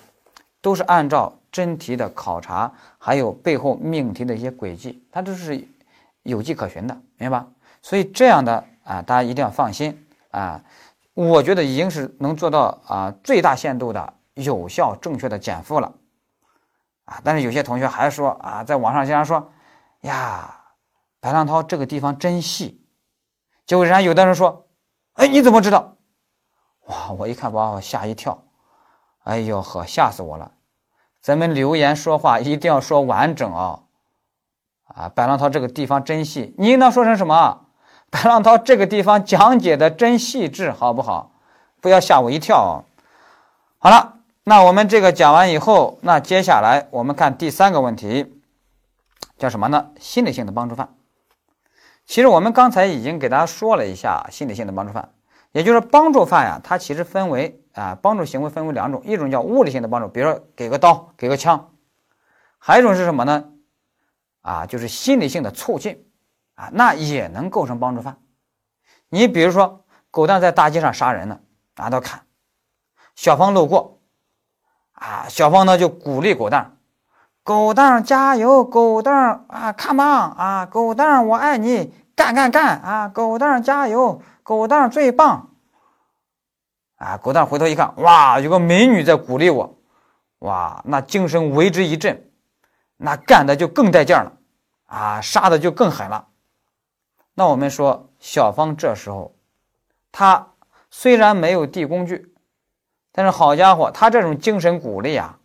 都是按照真题的考察，还有背后命题的一些轨迹，它都是有迹可循的，明白吧？所以这样的啊，大家一定要放心啊。我觉得已经是能做到啊最大限度的。有效正确的减负了，啊！但是有些同学还说啊，在网上经常说呀，白浪涛这个地方真细，结果人家有的人说，哎，你怎么知道？哇！我一看把我吓一跳，哎呦呵，吓死我了！咱们留言说话一定要说完整啊！啊，白浪涛这个地方真细，你应当说成什么？白浪涛这个地方讲解的真细致，好不好？不要吓我一跳啊！好了。那我们这个讲完以后，那接下来我们看第三个问题，叫什么呢？心理性的帮助犯。其实我们刚才已经给大家说了一下心理性的帮助犯，也就是帮助犯呀，它其实分为啊帮助行为分为两种，一种叫物理性的帮助，比如说给个刀、给个枪，还有一种是什么呢？啊，就是心理性的促进啊，那也能构成帮助犯。你比如说，狗蛋在大街上杀人呢，拿刀砍，小芳路过。啊，小芳呢就鼓励狗蛋狗蛋加油，狗蛋啊，come on 啊，狗蛋我爱你，干干干啊，狗蛋加油，狗蛋最棒啊！狗蛋回头一看，哇，有个美女在鼓励我，哇，那精神为之一振，那干的就更带劲了啊，杀的就更狠了。那我们说，小芳这时候，她虽然没有递工具。但是好家伙，他这种精神鼓励啊，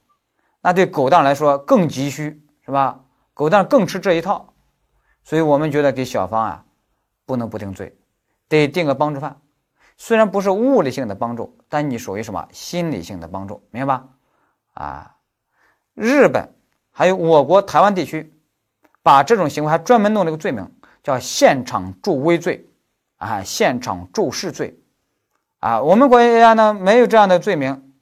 那对狗蛋来说更急需，是吧？狗蛋更吃这一套，所以我们觉得给小芳啊，不能不定罪，得定个帮助犯。虽然不是物理性的帮助，但你属于什么心理性的帮助，明白吧？啊，日本还有我国台湾地区，把这种行为还专门弄了一个罪名，叫现场助威罪，啊，现场助势罪，啊，我们国家呢没有这样的罪名，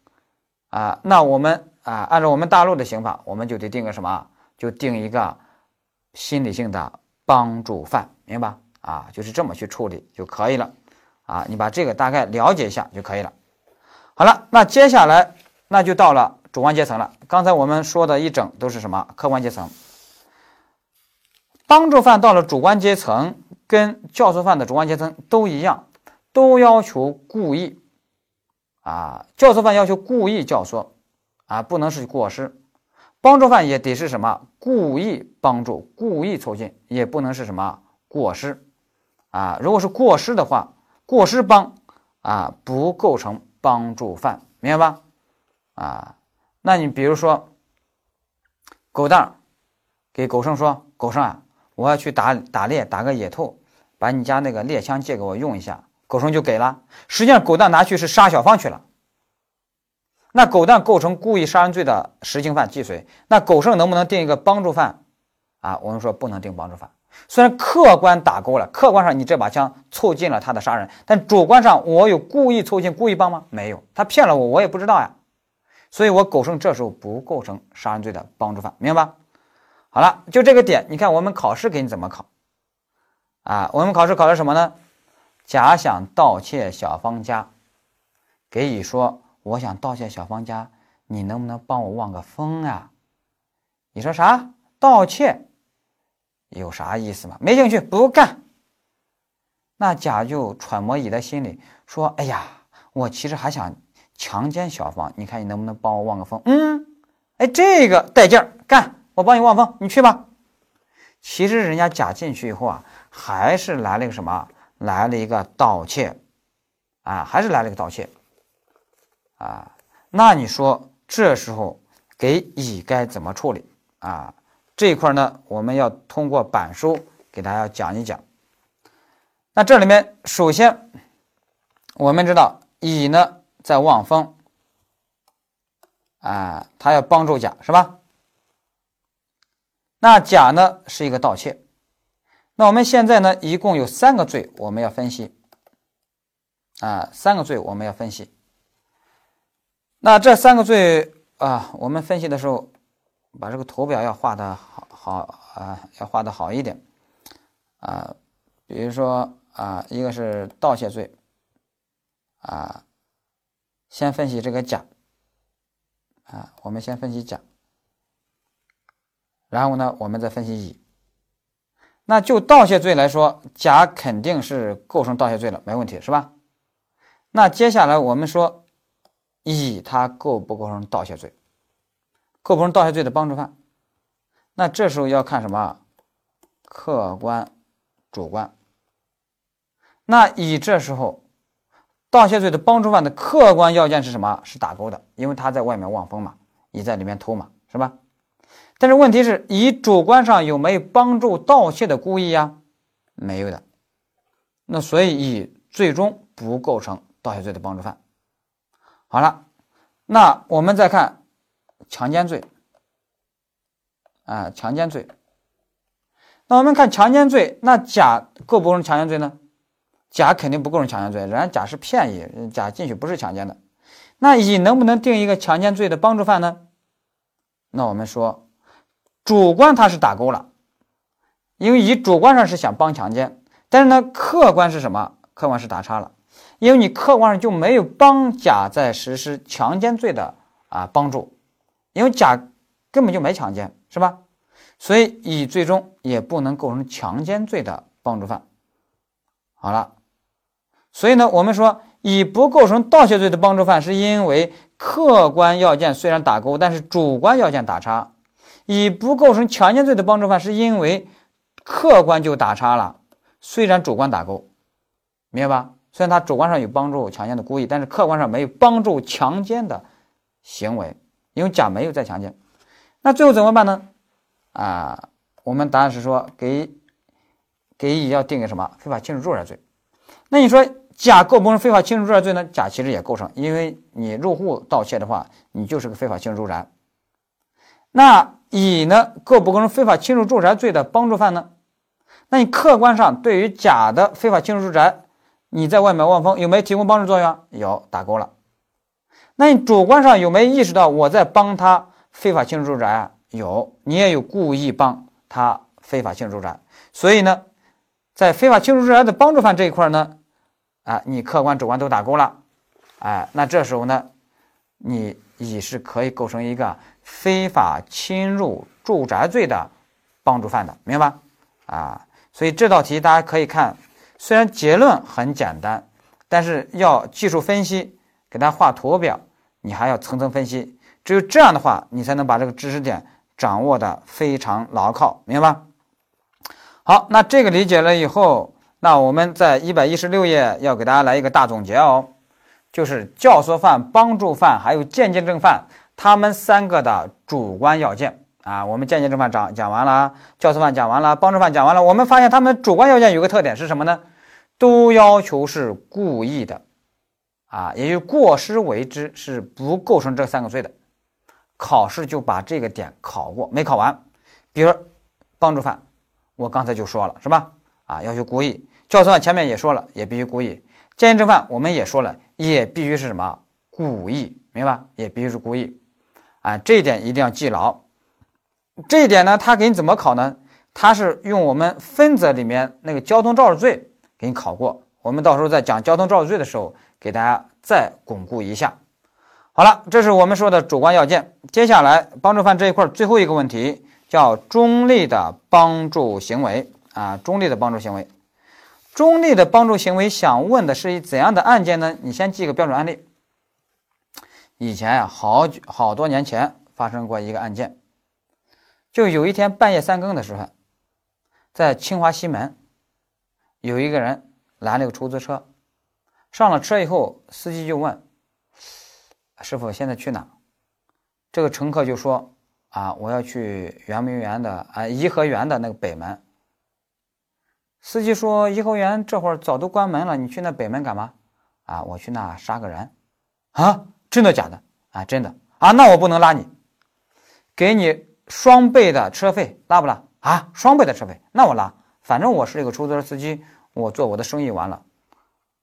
啊，那我们啊按照我们大陆的刑法，我们就得定个什么？就定一个心理性的帮助犯，明白？啊，就是这么去处理就可以了。啊，你把这个大概了解一下就可以了。好了，那接下来那就到了主观阶层了。刚才我们说的一整都是什么客观阶层？帮助犯到了主观阶层，跟教唆犯的主观阶层都一样，都要求故意。啊，教唆犯要求故意教唆，啊，不能是过失；帮助犯也得是什么故意帮助、故意凑近，也不能是什么过失。啊，如果是过失的话。过失帮啊，不构成帮助犯，明白吧？啊，那你比如说，狗蛋给狗剩说：“狗剩啊，我要去打打猎，打个野兔，把你家那个猎枪借给我用一下。”狗剩就给了。实际上，狗蛋拿去是杀小芳去了。那狗蛋构成故意杀人罪的实行犯既遂，那狗剩能不能定一个帮助犯？啊，我们说不能定帮助犯。虽然客观打勾了，客观上你这把枪促进了他的杀人，但主观上我有故意促进、故意帮吗？没有，他骗了我，我也不知道呀。所以，我狗剩这时候不构成杀人罪的帮助犯，明白吧？好了，就这个点，你看我们考试给你怎么考啊？我们考试考的什么呢？甲想盗窃小芳家，给乙说：“我想盗窃小芳家，你能不能帮我望个风啊？”你说啥？盗窃？有啥意思吗？没兴趣，不干。那甲就揣摩乙的心理，说：“哎呀，我其实还想强奸小芳，你看你能不能帮我望个风？”嗯，哎，这个带劲儿，干，我帮你望风，你去吧。其实人家甲进去以后啊，还是来了一个什么？来了一个盗窃，啊，还是来了一个盗窃，啊，那你说这时候给乙该怎么处理啊？这一块呢，我们要通过板书给大家讲一讲。那这里面，首先我们知道乙呢在望风，啊，他要帮助甲是吧？那甲呢是一个盗窃。那我们现在呢，一共有三个罪，我们要分析。啊，三个罪我们要分析。那这三个罪啊，我们分析的时候。把这个图表要画的好好啊，要画的好一点啊。比如说啊，一个是盗窃罪啊，先分析这个甲啊，我们先分析甲，然后呢，我们再分析乙。那就盗窃罪来说，甲肯定是构成盗窃罪了，没问题是吧？那接下来我们说乙他构不构成盗窃罪？构不成盗窃罪的帮助犯，那这时候要看什么？客观、主观。那乙这时候盗窃罪的帮助犯的客观要件是什么？是打勾的，因为他在外面望风嘛，乙在里面偷嘛，是吧？但是问题是，乙主观上有没有帮助盗窃的故意呀？没有的。那所以乙最终不构成盗窃罪的帮助犯。好了，那我们再看。强奸罪，啊，强奸罪。那我们看强奸罪，那甲构不构成强奸罪呢？甲肯定不构成强奸罪，人家甲是骗乙，甲进去不是强奸的。那乙能不能定一个强奸罪的帮助犯呢？那我们说，主观他是打勾了，因为乙主观上是想帮强奸，但是呢，客观是什么？客观是打叉了，因为你客观上就没有帮甲在实施强奸罪的啊帮助。因为甲根本就没强奸，是吧？所以乙最终也不能构成强奸罪的帮助犯。好了，所以呢，我们说乙不构成盗窃罪的帮助犯，是因为客观要件虽然打勾，但是主观要件打叉；乙不构成强奸罪的帮助犯，是因为客观就打叉了，虽然主观打勾，明白吧？虽然他主观上有帮助强奸的故意，但是客观上没有帮助强奸的行为。因为甲没有再强奸，那最后怎么办呢？啊，我们答案是说给给乙要定个什么非法侵入住宅罪。那你说甲构不构成非法侵入住宅罪呢？甲其实也构成，因为你入户盗窃的话，你就是个非法侵入住宅。那乙呢，构不构成非法侵入住宅罪的帮助犯呢？那你客观上对于甲的非法侵入住宅，你在外面望风有没有提供帮助作用？有，打勾了。那你主观上有没有意识到我在帮他非法侵入住宅啊？有，你也有故意帮他非法侵入住宅。所以呢，在非法侵入住宅的帮助犯这一块呢，啊，你客观主观都打勾了，哎，那这时候呢，你乙是可以构成一个非法侵入住宅罪的帮助犯的，明白吧？啊。所以这道题大家可以看，虽然结论很简单，但是要技术分析，给它画图表，你还要层层分析。只有这样的话，你才能把这个知识点掌握的非常牢靠，明白？好，那这个理解了以后，那我们在一百一十六页要给大家来一个大总结哦，就是教唆犯、帮助犯还有间接正犯，他们三个的主观要件。啊，我们间接正犯讲讲完了，教唆犯讲完了，帮助犯讲完了。我们发现他们主观要件有个特点是什么呢？都要求是故意的，啊，也就过失为之，是不构成这三个罪的。考试就把这个点考过，没考完。比如帮助犯，我刚才就说了，是吧？啊，要求故意。教唆犯前面也说了，也必须故意。间接正犯我们也说了，也必须是什么？故意，明白？也必须是故意。啊，这一点一定要记牢。这一点呢，他给你怎么考呢？他是用我们分则里面那个交通肇事罪给你考过。我们到时候在讲交通肇事罪的时候，给大家再巩固一下。好了，这是我们说的主观要件。接下来帮助犯这一块最后一个问题叫中立的帮助行为啊，中立的帮助行为，中立的帮助行为，想问的是一怎样的案件呢？你先记个标准案例。以前呀，好久好多年前发生过一个案件。就有一天半夜三更的时候，在清华西门，有一个人拦了个出租车，上了车以后，司机就问：“师傅，现在去哪？”这个乘客就说：“啊，我要去圆明园的啊颐和园的那个北门。”司机说：“颐和园这会儿早都关门了，你去那北门干嘛？”啊，我去那杀个人。啊，真的假的？啊，真的。啊，那我不能拉你，给你。双倍的车费拉不拉啊？双倍的车费，那我拉。反正我是一个出租车司机，我做我的生意完了。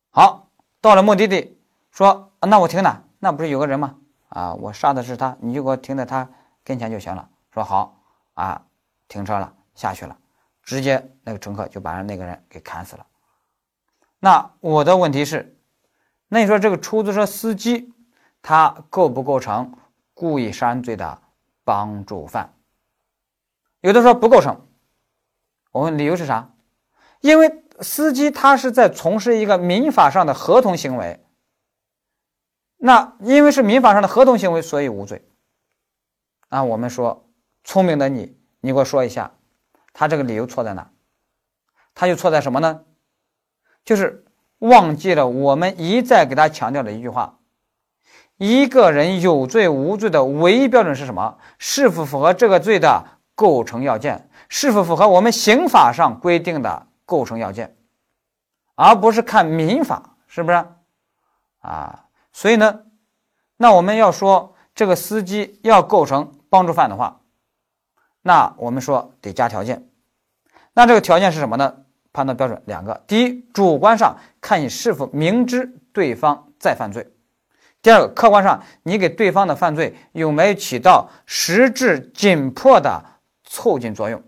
好，到了目的地，说那我停哪？那不是有个人吗？啊，我杀的是他，你就给我停在他跟前就行了。说好啊，停车了，下去了，直接那个乘客就把那个人给砍死了。那我的问题是，那你说这个出租车司机他构不构成故意杀人罪的帮助犯？有的说不构成，我问理由是啥？因为司机他是在从事一个民法上的合同行为，那因为是民法上的合同行为，所以无罪。啊，我们说聪明的你，你给我说一下，他这个理由错在哪？他就错在什么呢？就是忘记了我们一再给他强调的一句话：一个人有罪无罪的唯一标准是什么？是否符合这个罪的？构成要件是否符合我们刑法上规定的构成要件，而不是看民法，是不是？啊，所以呢，那我们要说这个司机要构成帮助犯的话，那我们说得加条件。那这个条件是什么呢？判断标准两个：第一，主观上看你是否明知对方在犯罪；第二个，客观上你给对方的犯罪有没有起到实质紧迫的。促进作用。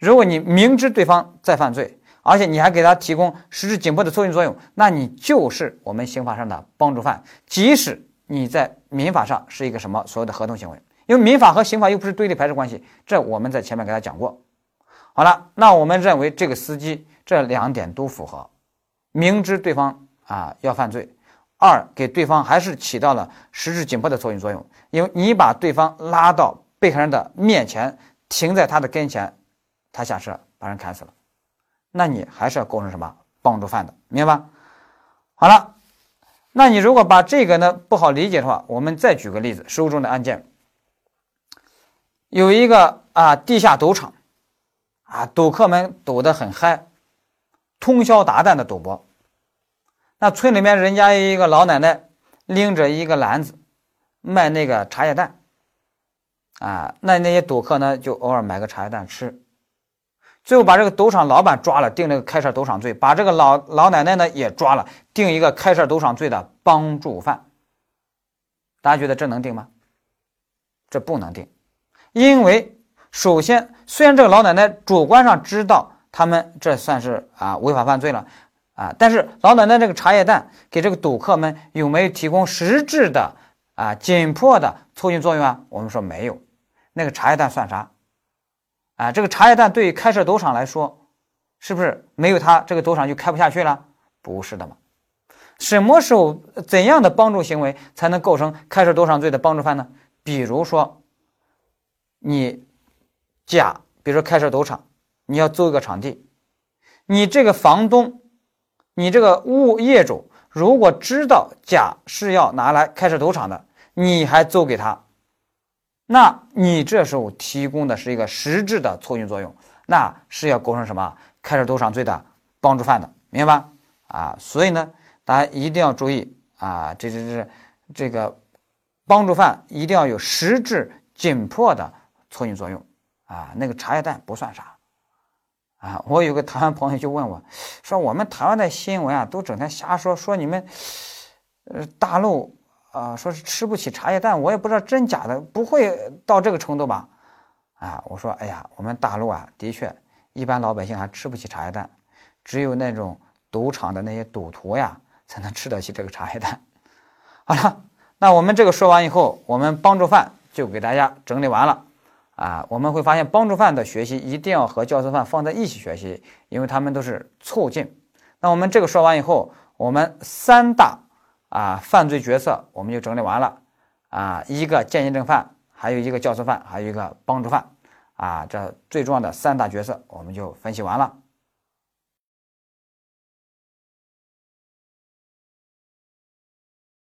如果你明知对方在犯罪，而且你还给他提供实质紧迫的促进作用，那你就是我们刑法上的帮助犯。即使你在民法上是一个什么所谓的合同行为，因为民法和刑法又不是对立排斥关系，这我们在前面给他讲过。好了，那我们认为这个司机这两点都符合，明知对方啊要犯罪，二给对方还是起到了实质紧迫的促进作用，因为你把对方拉到被害人的面前。停在他的跟前，他下车把人砍死了，那你还是要构成什么帮助犯的，明白吧？好了，那你如果把这个呢不好理解的话，我们再举个例子，实务中的案件。有一个啊地下赌场，啊赌客们赌得很嗨，通宵达旦的赌博。那村里面人家一个老奶奶拎着一个篮子卖那个茶叶蛋，啊，那那些赌客呢就偶尔买个茶叶蛋吃。最后把这个赌场老板抓了，定了个开设赌场罪；把这个老老奶奶呢也抓了，定一个开设赌场罪的帮助犯。大家觉得这能定吗？这不能定，因为首先，虽然这个老奶奶主观上知道他们这算是啊违法犯罪了啊，但是老奶奶这个茶叶蛋给这个赌客们有没有提供实质的啊紧迫的促进作用啊？我们说没有，那个茶叶蛋算啥？啊，这个茶叶蛋对于开设赌场来说，是不是没有它这个赌场就开不下去了？不是的嘛。什么时候怎样的帮助行为才能构成开设赌场罪的帮助犯呢？比如说，你甲，比如说开设赌场，你要租一个场地，你这个房东，你这个物业主，如果知道甲是要拿来开设赌场的，你还租给他。那你这时候提供的是一个实质的促进作用，那是要构成什么开设赌场罪的帮助犯的，明白吧？啊，所以呢，大家一定要注意啊，这这这这个帮助犯一定要有实质紧迫的促进作用啊，那个茶叶蛋不算啥啊。我有个台湾朋友就问我，说我们台湾的新闻啊，都整天瞎说，说你们呃大陆。啊，说是吃不起茶叶蛋，我也不知道真假的，不会到这个程度吧？啊，我说，哎呀，我们大陆啊，的确，一般老百姓还吃不起茶叶蛋，只有那种赌场的那些赌徒呀，才能吃得起这个茶叶蛋。好了，那我们这个说完以后，我们帮助犯就给大家整理完了。啊，我们会发现帮助犯的学习一定要和教唆犯放在一起学习，因为他们都是促进。那我们这个说完以后，我们三大。啊，犯罪角色我们就整理完了啊，一个间接正犯，还有一个教唆犯，还有一个帮助犯啊，这最重要的三大角色我们就分析完了。